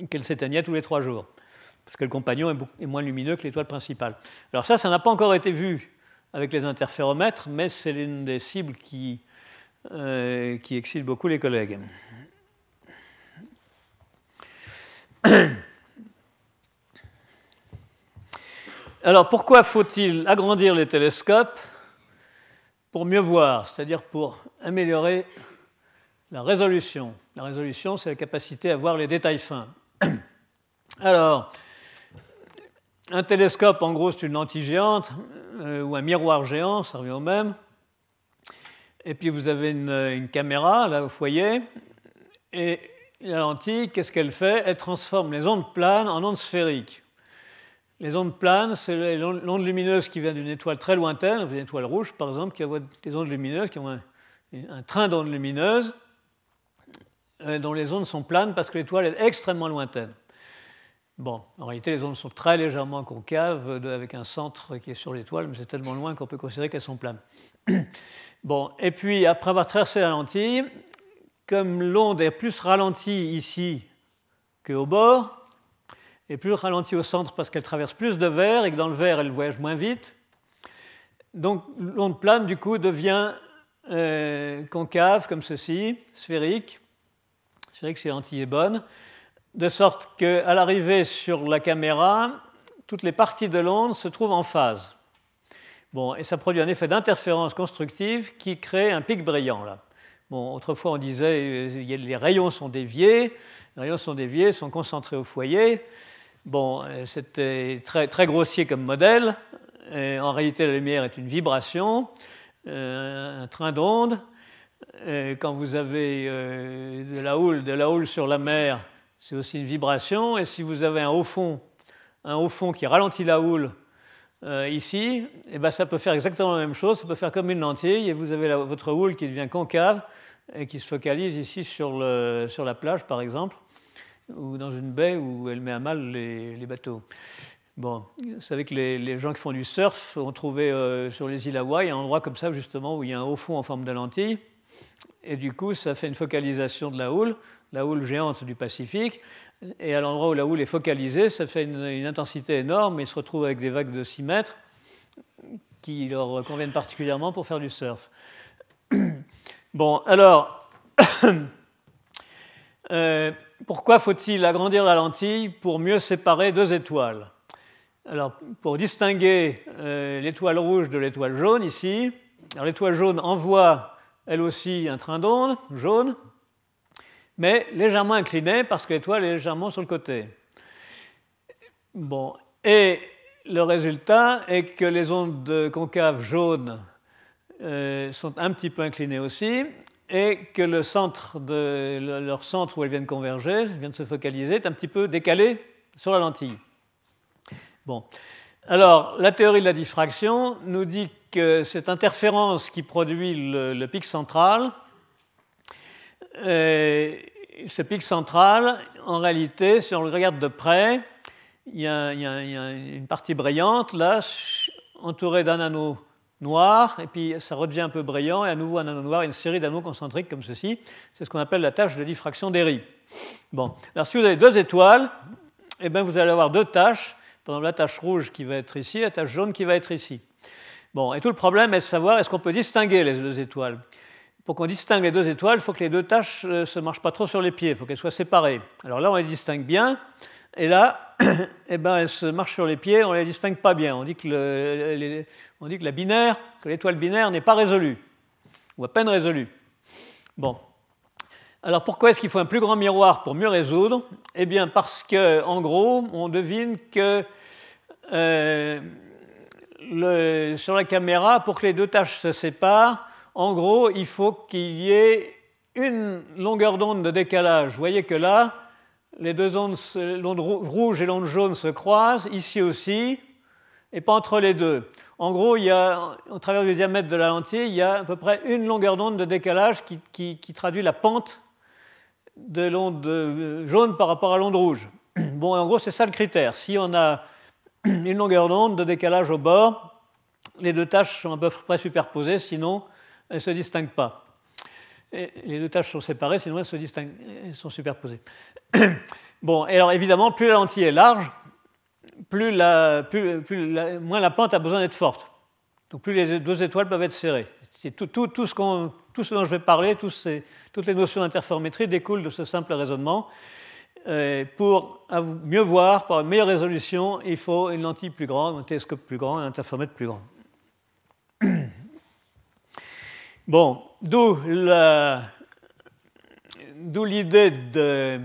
qu'elle s'éteignait tous les trois jours, parce que le compagnon est moins lumineux que l'étoile principale. Alors ça, ça n'a pas encore été vu avec les interféromètres, mais c'est l'une des cibles qui, euh, qui excite beaucoup les collègues. Alors pourquoi faut-il agrandir les télescopes Pour mieux voir, c'est-à-dire pour améliorer la résolution? La résolution, c'est la capacité à voir les détails fins. Alors, un télescope, en gros, c'est une lentille géante euh, ou un miroir géant, ça revient au même. Et puis vous avez une, caméra là au foyer. Et la lentille, qu'est-ce qu'elle fait? Elle transforme les ondes planes en ondes sphériques. Les ondes planes, c'est l'onde lumineuse qui vient d'une étoile très lointaine, une étoile rouge par exemple, qui a des ondes lumineuses, qui ont un, train d'ondes lumineuses, euh, dont les ondes sont planes parce que l'étoile est extrêmement lointaine. Bon, en réalité, les ondes sont très légèrement concaves, avec un centre qui est sur l'étoile, mais c'est tellement loin qu'on peut considérer qu'elles sont planes. bon, et puis, après avoir traversé la lentille, comme l'onde est plus ralentie ici qu'au bord, et plus ralentie au centre parce qu'elle traverse plus de verre et que dans le verre, elle voyage moins vite, donc l'onde plane, du coup, devient euh, concave, comme ceci, sphérique. Sphérique si la lentille est bonne de sorte qu'à l'arrivée sur la caméra, toutes les parties de l'onde se trouvent en phase. Bon, et ça produit un effet d'interférence constructive qui crée un pic brillant. Là. Bon, autrefois, on disait euh, les rayons sont déviés, les rayons sont déviés, sont concentrés au foyer. Bon, euh, c'était très, très grossier comme modèle. en réalité, la lumière est une vibration, un train d'ondes. Quand vous avez de la houle, de la houle sur la mer, c'est aussi une vibration. Et si vous avez un haut fond, un haut fond qui ralentit la houle euh, ici, eh ben, ça peut faire exactement la même chose. Ça peut faire comme une lentille et vous avez votre houle qui devient concave et qui se focalise ici sur, le, sur la plage, par exemple, ou dans une baie où elle met à mal les, bateaux. Bon, vous savez que les, gens qui font du surf ont trouvé euh, sur les îles Hawaï un endroit comme ça, justement, où il y a un haut fond en forme de lentille. Et du coup, ça fait une focalisation de la houle la houle géante du Pacifique. Et à l'endroit où la houle est focalisée, ça fait une, intensité énorme et ils se retrouvent avec des vagues de 6 mètres qui leur conviennent particulièrement pour faire du surf. Bon, alors, euh, pourquoi faut-il agrandir la lentille pour mieux séparer deux étoiles? Alors, pour distinguer euh, l'étoile rouge de l'étoile jaune ici, l'étoile jaune envoie elle aussi un train d'onde jaune, mais légèrement incliné parce que l'étoile est légèrement sur le côté. Bon, et le résultat est que les ondes concaves jaunes euh, sont un petit peu inclinées aussi, et que centre leur centre où elles viennent converger, viennent se focaliser, est un petit peu décalé sur la lentille. Bon. Alors, la théorie de la diffraction nous dit que cette interférence qui produit le pic central euh, ce pic central, en réalité, si on le regarde de près, il y a, une partie brillante là, entourée d'un anneau noir, et puis ça redevient un peu brillant, et à nouveau un anneau noir, et une série d'anneaux concentriques comme ceci. C'est ce qu'on appelle la tâche de diffraction d'Ery. Bon, alors si vous avez deux étoiles, eh bien vous allez avoir deux tâches, par la tâche rouge qui va être ici, la tâche jaune qui va être ici. Bon, et tout le problème est de savoir est-ce qu'on peut distinguer les deux étoiles? Pour qu'on distingue les deux étoiles, il faut que les deux tâches ne euh, se marchent pas trop sur les pieds, il faut qu'elles soient séparées. Alors là, on les distingue bien, et là, eh ben, elles se marchent sur les pieds, on ne les distingue pas bien. On dit que, que la binaire, que l'étoile binaire n'est pas résolue, ou à peine résolue. Bon. Alors pourquoi est-ce qu'il faut un plus grand miroir pour mieux résoudre? Eh bien parce qu'en gros, on devine que euh, sur la caméra, pour que les deux tâches se séparent, en gros, il faut qu'il y ait une longueur d'onde de décalage. Vous voyez que là, les deux ondes, l'onde rouge et l'onde jaune se croisent, ici aussi, et pas entre les deux. En gros, il y a, au travers du diamètre de la lentille, il y a à peu près une longueur d'onde de décalage qui, traduit la pente de l'onde euh, jaune par rapport à l'onde rouge. Bon, en gros, c'est ça le critère. Si on a une longueur d'onde de décalage au bord, les deux tâches sont à peu près superposées, sinon elles ne se distinguent pas. les deux tâches sont séparées, sinon elles se distinguent, elles sont superposées. bon, alors évidemment, plus la lentille est large, moins la pente a besoin d'être forte. Donc plus les deux étoiles peuvent être serrées. C'est tout, ce dont je vais parler, toutes les notions d'interférométrie découlent de ce simple raisonnement. Euh, pour mieux voir, pour une meilleure résolution, il faut une lentille plus grande, un télescope plus grand, un interféromètre plus grand. Bon, d'où l'idée de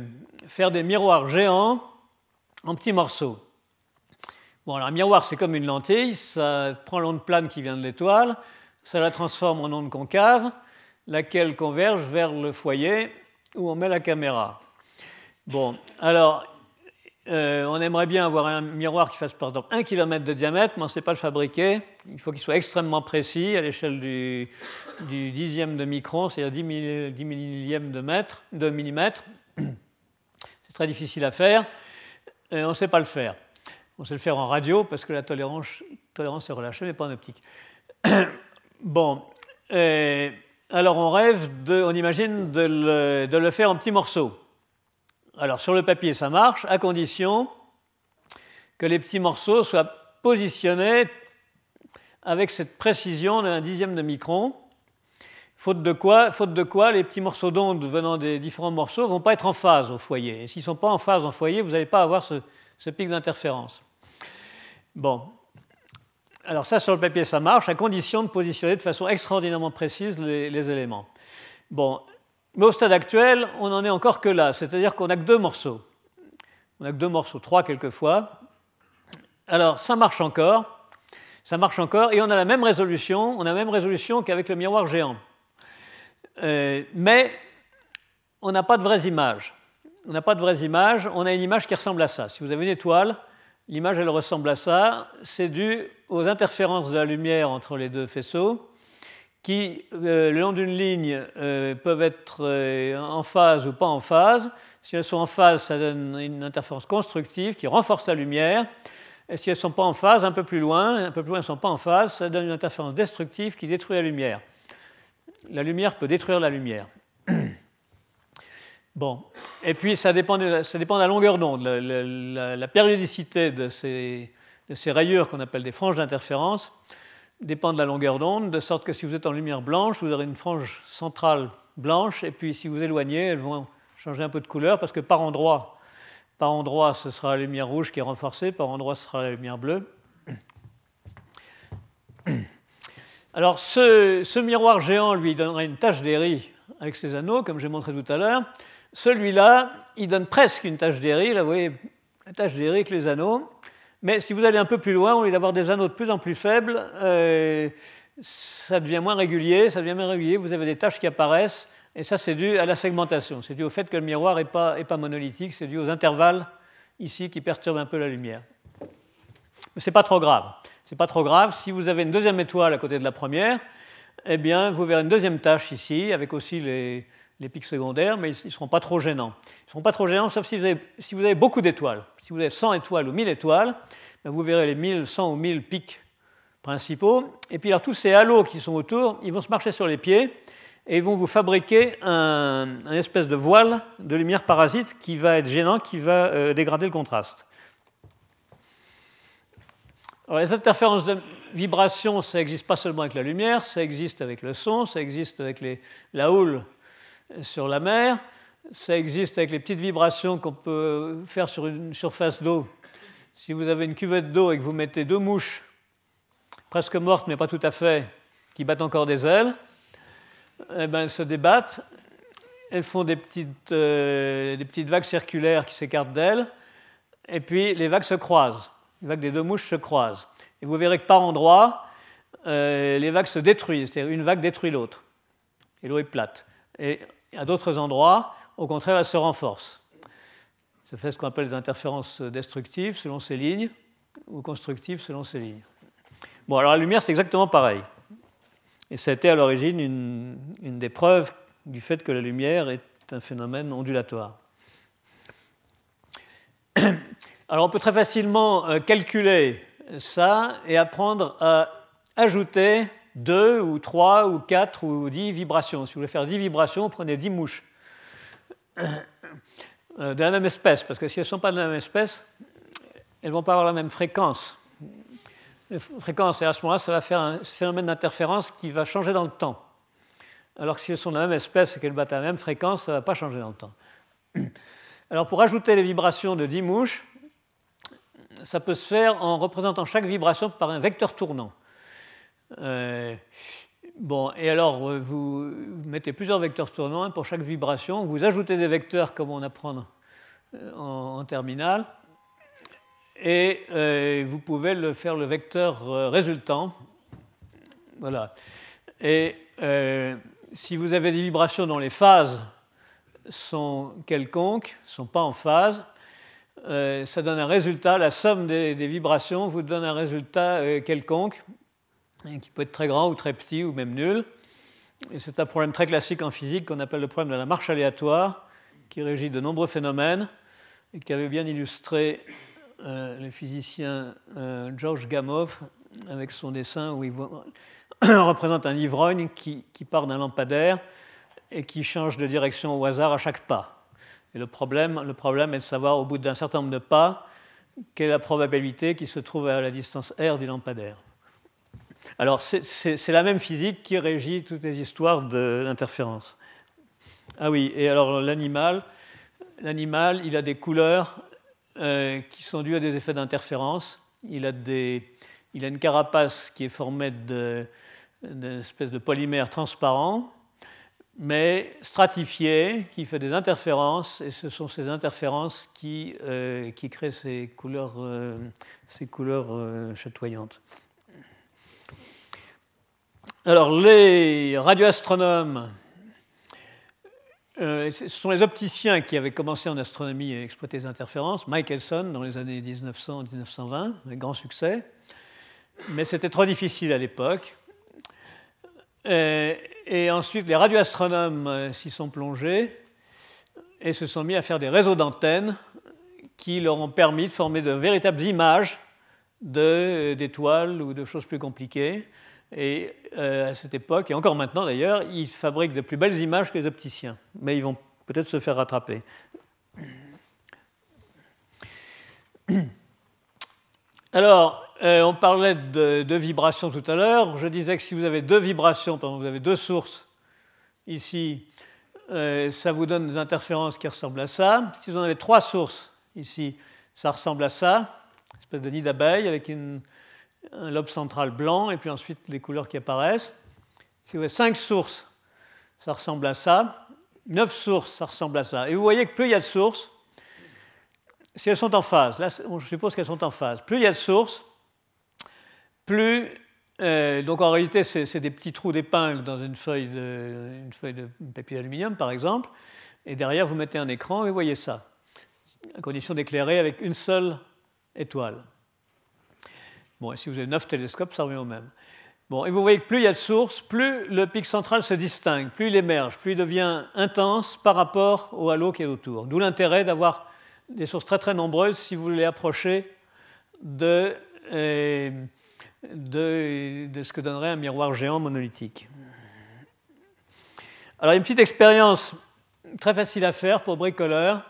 faire des miroirs géants en petits morceaux. Bon, alors un miroir, c'est comme une lentille, ça prend l'onde plane qui vient de l'étoile, ça la transforme en onde concave, laquelle converge vers le foyer où on met la caméra. Bon, alors euh, on aimerait bien avoir un miroir qui fasse par exemple 1 km de diamètre, mais on ne sait pas le fabriquer. Il faut qu'il soit extrêmement précis à l'échelle du, dixième de micron, c'est-à-dire 10, millième de, mètre, de millimètre. Difficile à faire. On ne sait pas le faire. On sait le faire en radio parce que la tolérance, est relâchée, mais pas en optique. bon, alors on rêve, on imagine de de le faire en petits morceaux. Alors sur le papier, ça marche, à condition que les petits morceaux soient positionnés avec cette précision d'un dixième de micron. Faute de, quoi, les petits morceaux d'onde venant des différents morceaux ne vont pas être en phase au foyer. Et s'ils ne sont pas en phase au foyer, vous n'allez pas avoir ce, pic d'interférence. Bon. Alors ça, sur le papier, ça marche, à condition de positionner de façon extraordinairement précise les, les éléments. Bon, mais au stade actuel, on n'en est encore que là, c'est-à-dire qu'on n'a que deux morceaux. On n'a que deux morceaux, trois quelquefois. Alors, ça marche encore, ça marche encore, et on a la même résolution, on a la même résolution qu'avec le miroir géant. Euh, mais on n'a pas de vraies images. On n'a pas de vraies images, on a une image qui ressemble à ça. Si vous avez une étoile, l'image elle ressemble à ça. C'est dû aux interférences de la lumière entre les deux faisceaux qui, euh, le long d'une ligne, euh, peuvent être en phase ou pas en phase. Si elles sont en phase, ça donne une interférence constructive qui renforce la lumière. Et si elles ne sont pas en phase, un peu plus loin, un peu plus loin, elles ne sont pas en phase, ça donne une interférence destructive qui détruit la lumière. La lumière peut détruire la lumière. Bon, et puis ça dépend de, ça dépend de la longueur d'onde, la, périodicité de ces, de ces rayures qu'on appelle des franges d'interférence dépend de la longueur d'onde, de sorte que si vous êtes en lumière blanche, vous aurez une frange centrale blanche, et puis si vous éloignez, elles vont changer un peu de couleur, parce que par endroit, par endroit, ce sera la lumière rouge qui est renforcée, par endroit, ce sera la lumière bleue. Alors ce, miroir géant, lui, donnera une tache d'Airy avec ses anneaux, comme j'ai montré tout à l'heure. Celui-là, il donne presque une tache d'Airy, là vous voyez, la tache d'Airy avec les anneaux. Mais si vous allez un peu plus loin, au lieu d'avoir des anneaux de plus en plus faibles, euh, ça devient moins régulier, ça devient moins régulier, vous avez des taches qui apparaissent, et ça c'est dû à la segmentation, c'est dû au fait que le miroir n'est pas, pas monolithique, c'est dû aux intervalles ici qui perturbent un peu la lumière. Mais ce n'est pas trop grave. C'est pas trop grave. Si vous avez une deuxième étoile à côté de la première, eh bien, vous verrez une deuxième tache ici, avec aussi les, pics secondaires, mais ils ne seront pas trop gênants. Ils ne seront pas trop gênants, sauf si vous avez, si vous avez beaucoup d'étoiles. Si vous avez 100 étoiles ou 1000 étoiles, ben, vous verrez les 1000, 100 ou 1000 pics principaux. Et puis alors tous ces halos qui sont autour, ils vont se marcher sur les pieds et ils vont vous fabriquer un, espèce de voile de lumière parasite qui va être gênant, qui va euh, dégrader le contraste. Les interférences de vibration, ça n'existe pas seulement avec la lumière, ça existe avec le son, ça existe avec la houle sur la mer. Ça existe avec les petites vibrations qu'on peut faire sur une surface d'eau. Si vous avez une cuvette d'eau et que vous mettez deux mouches, presque mortes mais pas tout à fait, qui battent encore des ailes, eh ben, elles se débattent, elles font euh, des petites vagues circulaires qui s'écartent d'elles, et puis les vagues se croisent. Les vagues des deux mouches se croisent. Et vous verrez que par endroits, euh, les vagues se détruisent, c'est-à-dire une vague détruit l'autre. Et l'eau est plate. Et à d'autres endroits, au contraire, elles se renforcent. Ça fait ce qu'on appelle les interférences destructives selon ces lignes, ou constructives selon ces lignes. Bon, alors la lumière, c'est exactement pareil. Et ça a été à l'origine une, des preuves du fait que la lumière est un phénomène ondulatoire. Alors on peut très facilement euh, calculer ça et apprendre à ajouter deux ou trois ou quatre ou dix vibrations. Si vous voulez faire dix vibrations, prenez dix mouches euh, de la même espèce, parce que si elles ne sont pas de la même espèce, elles ne vont pas avoir la même fréquence. fréquence, et à ce moment-là, ça va faire un phénomène d'interférence qui va changer dans le temps. Alors que si elles sont de la même espèce et qu'elles battent à la même fréquence, ça ne va pas changer dans le temps. Alors pour ajouter les vibrations de 10 mouches, ça peut se faire en représentant chaque vibration par un vecteur tournant. Euh, bon, et alors, euh, vous mettez plusieurs vecteurs tournants pour chaque vibration. Vous ajoutez des vecteurs comme on apprend euh, en, en terminale. Et vous pouvez le faire le vecteur résultant. Voilà. Et si vous avez des vibrations dont les phases sont quelconques, ne sont pas en phase, ça donne un résultat, la somme des, vibrations vous donne un résultat quelconque, qui peut être très grand ou très petit ou même nul. C'est un problème très classique en physique qu'on appelle le problème de la marche aléatoire, qui régit de nombreux phénomènes et qui avait bien illustré euh, le physicien euh, George Gamow avec son dessin où il représente un ivrogne qui part d'un lampadaire et qui change de direction au hasard à chaque pas. Et le problème, est de savoir au bout d'un certain nombre de pas quelle est la probabilité qu'il se trouve à la distance r du lampadaire. Alors c'est la même physique qui régit toutes les histoires d'interférences. Ah oui, et alors l'animal, il a des couleurs euh, qui sont dues à des effets d'interférence. Il, il a une carapace qui est formée d'une espèce de polymère transparent, mais stratifié, qui fait des interférences, et ce sont ces interférences qui, euh, qui créent ces couleurs, euh, ces couleurs euh, chatoyantes. Alors, les radioastronomes, ce sont les opticiens qui avaient commencé en astronomie à exploiter les interférences, Michelson dans les années 1900-1920, avec grand succès, mais c'était trop difficile à l'époque. Ensuite, les radioastronomes euh, s'y sont plongés et se sont mis à faire des réseaux d'antennes qui leur ont permis de former de véritables images euh, d'étoiles ou de choses plus compliquées. Et euh, à cette époque, et encore maintenant d'ailleurs, ils fabriquent de plus belles images que les opticiens. Mais ils vont peut-être se faire rattraper. Alors, euh, on parlait de, vibrations tout à l'heure. Je disais que si vous avez deux vibrations, par exemple, vous avez deux sources ici, euh, ça vous donne des interférences qui ressemblent à ça. Si vous en avez trois sources ici, ça ressemble à ça, une espèce de nid d'abeille avec un lobe central blanc et puis ensuite les couleurs qui apparaissent. Si vous avez cinq sources, ça ressemble à ça. Neuf sources, ça ressemble à ça. Et vous voyez que plus il y a de sources, si elles sont en phase, là je suppose qu'elles sont en phase, plus il y a de sources, plus. Euh, donc en réalité, c'est des petits trous d'épingle dans une feuille, de, papier d'aluminium, par exemple. Et derrière, vous mettez un écran et vous voyez ça, à condition d'éclairer avec une seule étoile. Bon, et si vous avez neuf télescopes, ça revient au même. Bon, et vous voyez que plus il y a de sources, plus le pic central se distingue, plus il émerge, plus il devient intense par rapport au halo qui est autour. D'où l'intérêt d'avoir des sources très très nombreuses si vous voulez approcher de, euh, de, ce que donnerait un miroir géant monolithique. Alors, une petite expérience très facile à faire pour bricoleur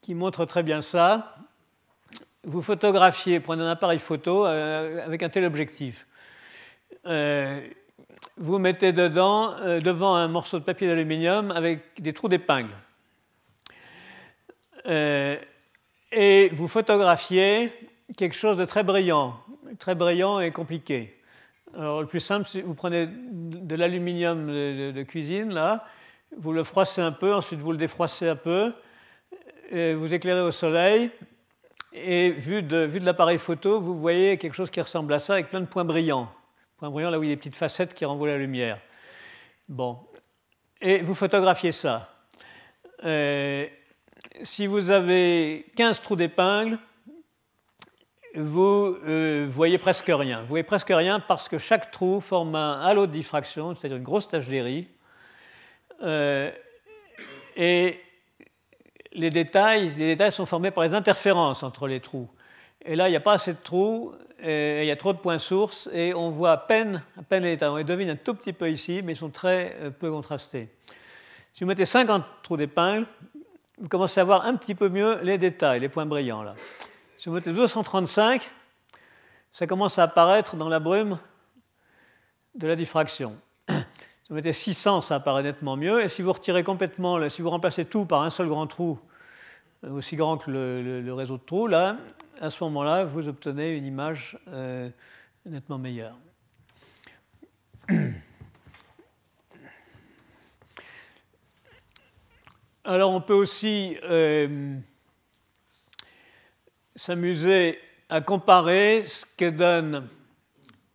qui montre très bien ça. Vous photographiez, prenez un appareil photo euh, avec un tel objectif. Euh, vous mettez dedans, euh, devant un morceau de papier d'aluminium avec des trous d'épingle. et vous photographiez quelque chose de très brillant très brillant et compliqué. Alors, le plus simple, c'est vous prenez de l'aluminium de, cuisine, là, vous le froissez un peu, ensuite vous le défroissez un peu, vous éclairez au soleil, et vu de, de l'appareil photo, vous voyez quelque chose qui ressemble à ça avec plein de points brillants. Points brillants là où il y a des petites facettes qui renvoient la lumière. Bon. Et vous photographiez ça. Euh, si vous avez 15 trous d'épingle, vous euh, voyez presque rien. Vous voyez presque rien parce que chaque trou forme un halo de diffraction, c'est-à-dire une grosse tache d'air. Euh, et les détails, les détails sont formés par les interférences entre les trous. Et là, il n'y a pas assez de trous, il y a trop de points sources, et on voit à peine, à peine les détails. On les devine un tout petit peu ici, mais ils sont très euh, peu contrastés. Si vous mettez 50 trous d'épingle, vous commencez à voir un petit peu mieux les détails, les points brillants là. Si vous mettez 235, ça commence à apparaître dans la brume de la diffraction. Si vous mettez 600, ça apparaît nettement mieux. Et si vous retirez complètement, si vous remplacez tout par un seul grand trou, euh, aussi grand que le, réseau de trous, là, à ce moment-là, vous obtenez une image euh, nettement meilleure. Alors on peut aussi euh, s'amuser à comparer ce que donnent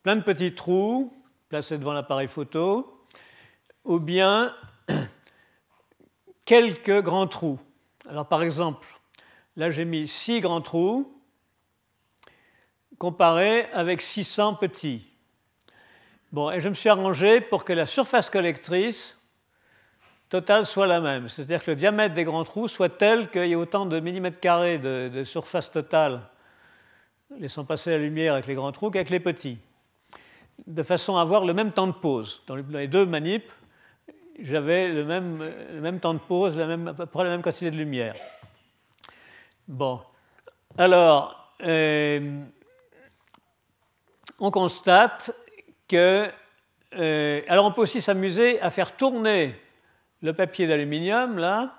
plein de petits trous placés devant l'appareil photo, ou bien quelques grands trous. Alors par exemple, là j'ai mis six grands trous comparés avec 600 petits. Bon, et je me suis arrangé pour que la surface collectrice totale soit la même. C'est-à-dire que le diamètre des grands trous soit tel qu'il y ait autant de millimètres carrés de, surface totale, laissant passer la lumière avec les grands trous, qu'avec les petits. De façon à avoir le même temps de pause. Dans les deux manips, j'avais le même, le même, temps de pause, la même, à peu près la même quantité de lumière. Bon. Alors, euh, on constate que. Euh, alors, on peut aussi s'amuser à faire tourner le papier d'aluminium, là,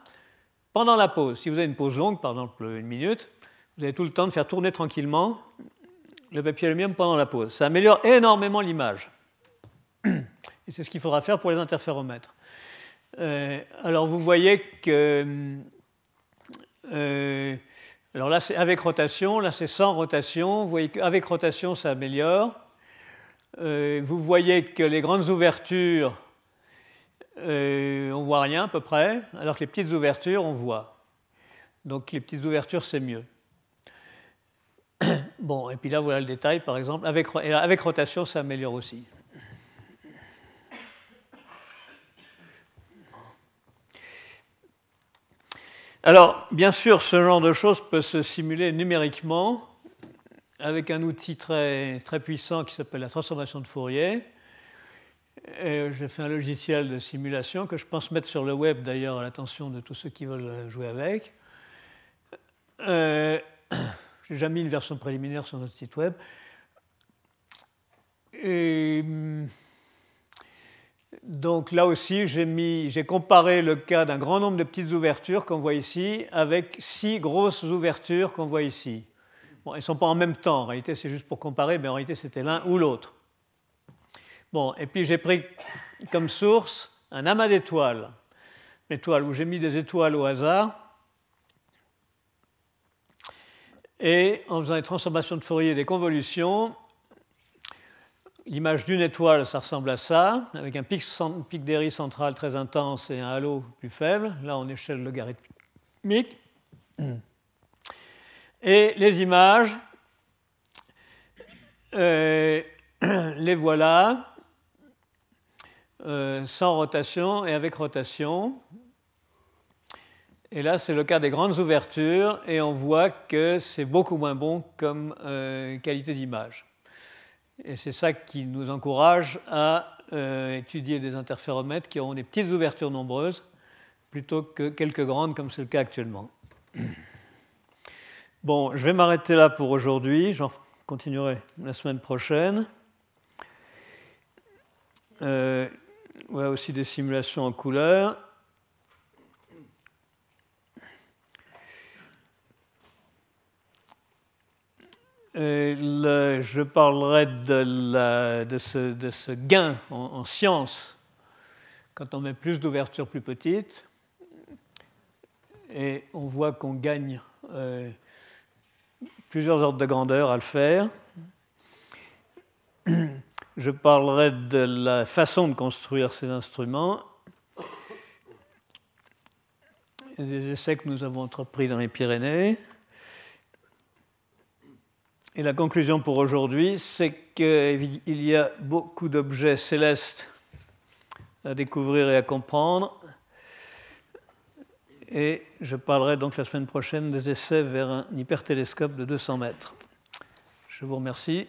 pendant la pause. Si vous avez une pause longue, par exemple une minute, vous avez tout le temps de faire tourner tranquillement le papier d'aluminium pendant la pause. Ça améliore énormément l'image. Et c'est ce qu'il faudra faire pour les interféromètres. Euh, alors vous voyez que. Euh, alors là, c'est avec rotation, là, c'est sans rotation. Vous voyez qu'avec rotation, ça améliore. Euh, vous voyez que les grandes ouvertures, on voit rien à peu près, alors que les petites ouvertures, on voit. Donc les petites ouvertures, c'est mieux. Bon, et puis là, voilà le détail, par exemple. Avec, avec rotation, ça améliore aussi. Alors, bien sûr, ce genre de choses peut se simuler numériquement avec un outil très, très puissant qui s'appelle la transformation de Fourier. J'ai fait un logiciel de simulation que je pense mettre sur le web d'ailleurs à l'attention de tous ceux qui veulent jouer avec. Euh, J'ai jamais mis une version préliminaire sur notre site web. Et, hum, donc là aussi, j'ai comparé le cas d'un grand nombre de petites ouvertures qu'on voit ici avec six grosses ouvertures qu'on voit ici. Bon, elles ne sont pas en même temps, en réalité c'est juste pour comparer, mais en réalité c'était l'un ou l'autre. Bon, et puis j'ai pris comme source un amas d'étoiles, étoiles où j'ai mis des étoiles au hasard. Et en faisant des transformations de Fourier et des convolutions, L'image d'une étoile, ça ressemble à ça, avec un pic, pic central très intense et un halo plus faible, là en échelle logarithmique. Et les images, euh, les voilà, euh, sans rotation et avec rotation. Et là, c'est le cas des grandes ouvertures, et on voit que c'est beaucoup moins bon comme euh, qualité d'image. Et c'est ça qui nous encourage à euh, étudier des interféromètres qui auront des petites ouvertures nombreuses plutôt que quelques grandes comme c'est le cas actuellement. Bon, je vais m'arrêter là pour aujourd'hui. J'en continuerai la semaine prochaine. Voilà aussi des simulations en couleur. Je parlerai de, ce, gain en, science quand on met plus d'ouvertures plus petites. Et on voit qu'on gagne euh, plusieurs ordres de grandeur à le faire. Je parlerai de la façon de construire ces instruments, des essais que nous avons entrepris dans les Pyrénées. Et la conclusion pour aujourd'hui, c'est qu'il y a beaucoup d'objets célestes à découvrir et à comprendre. Et je parlerai donc la semaine prochaine des essais vers un hypertélescope de 200 mètres. Je vous remercie.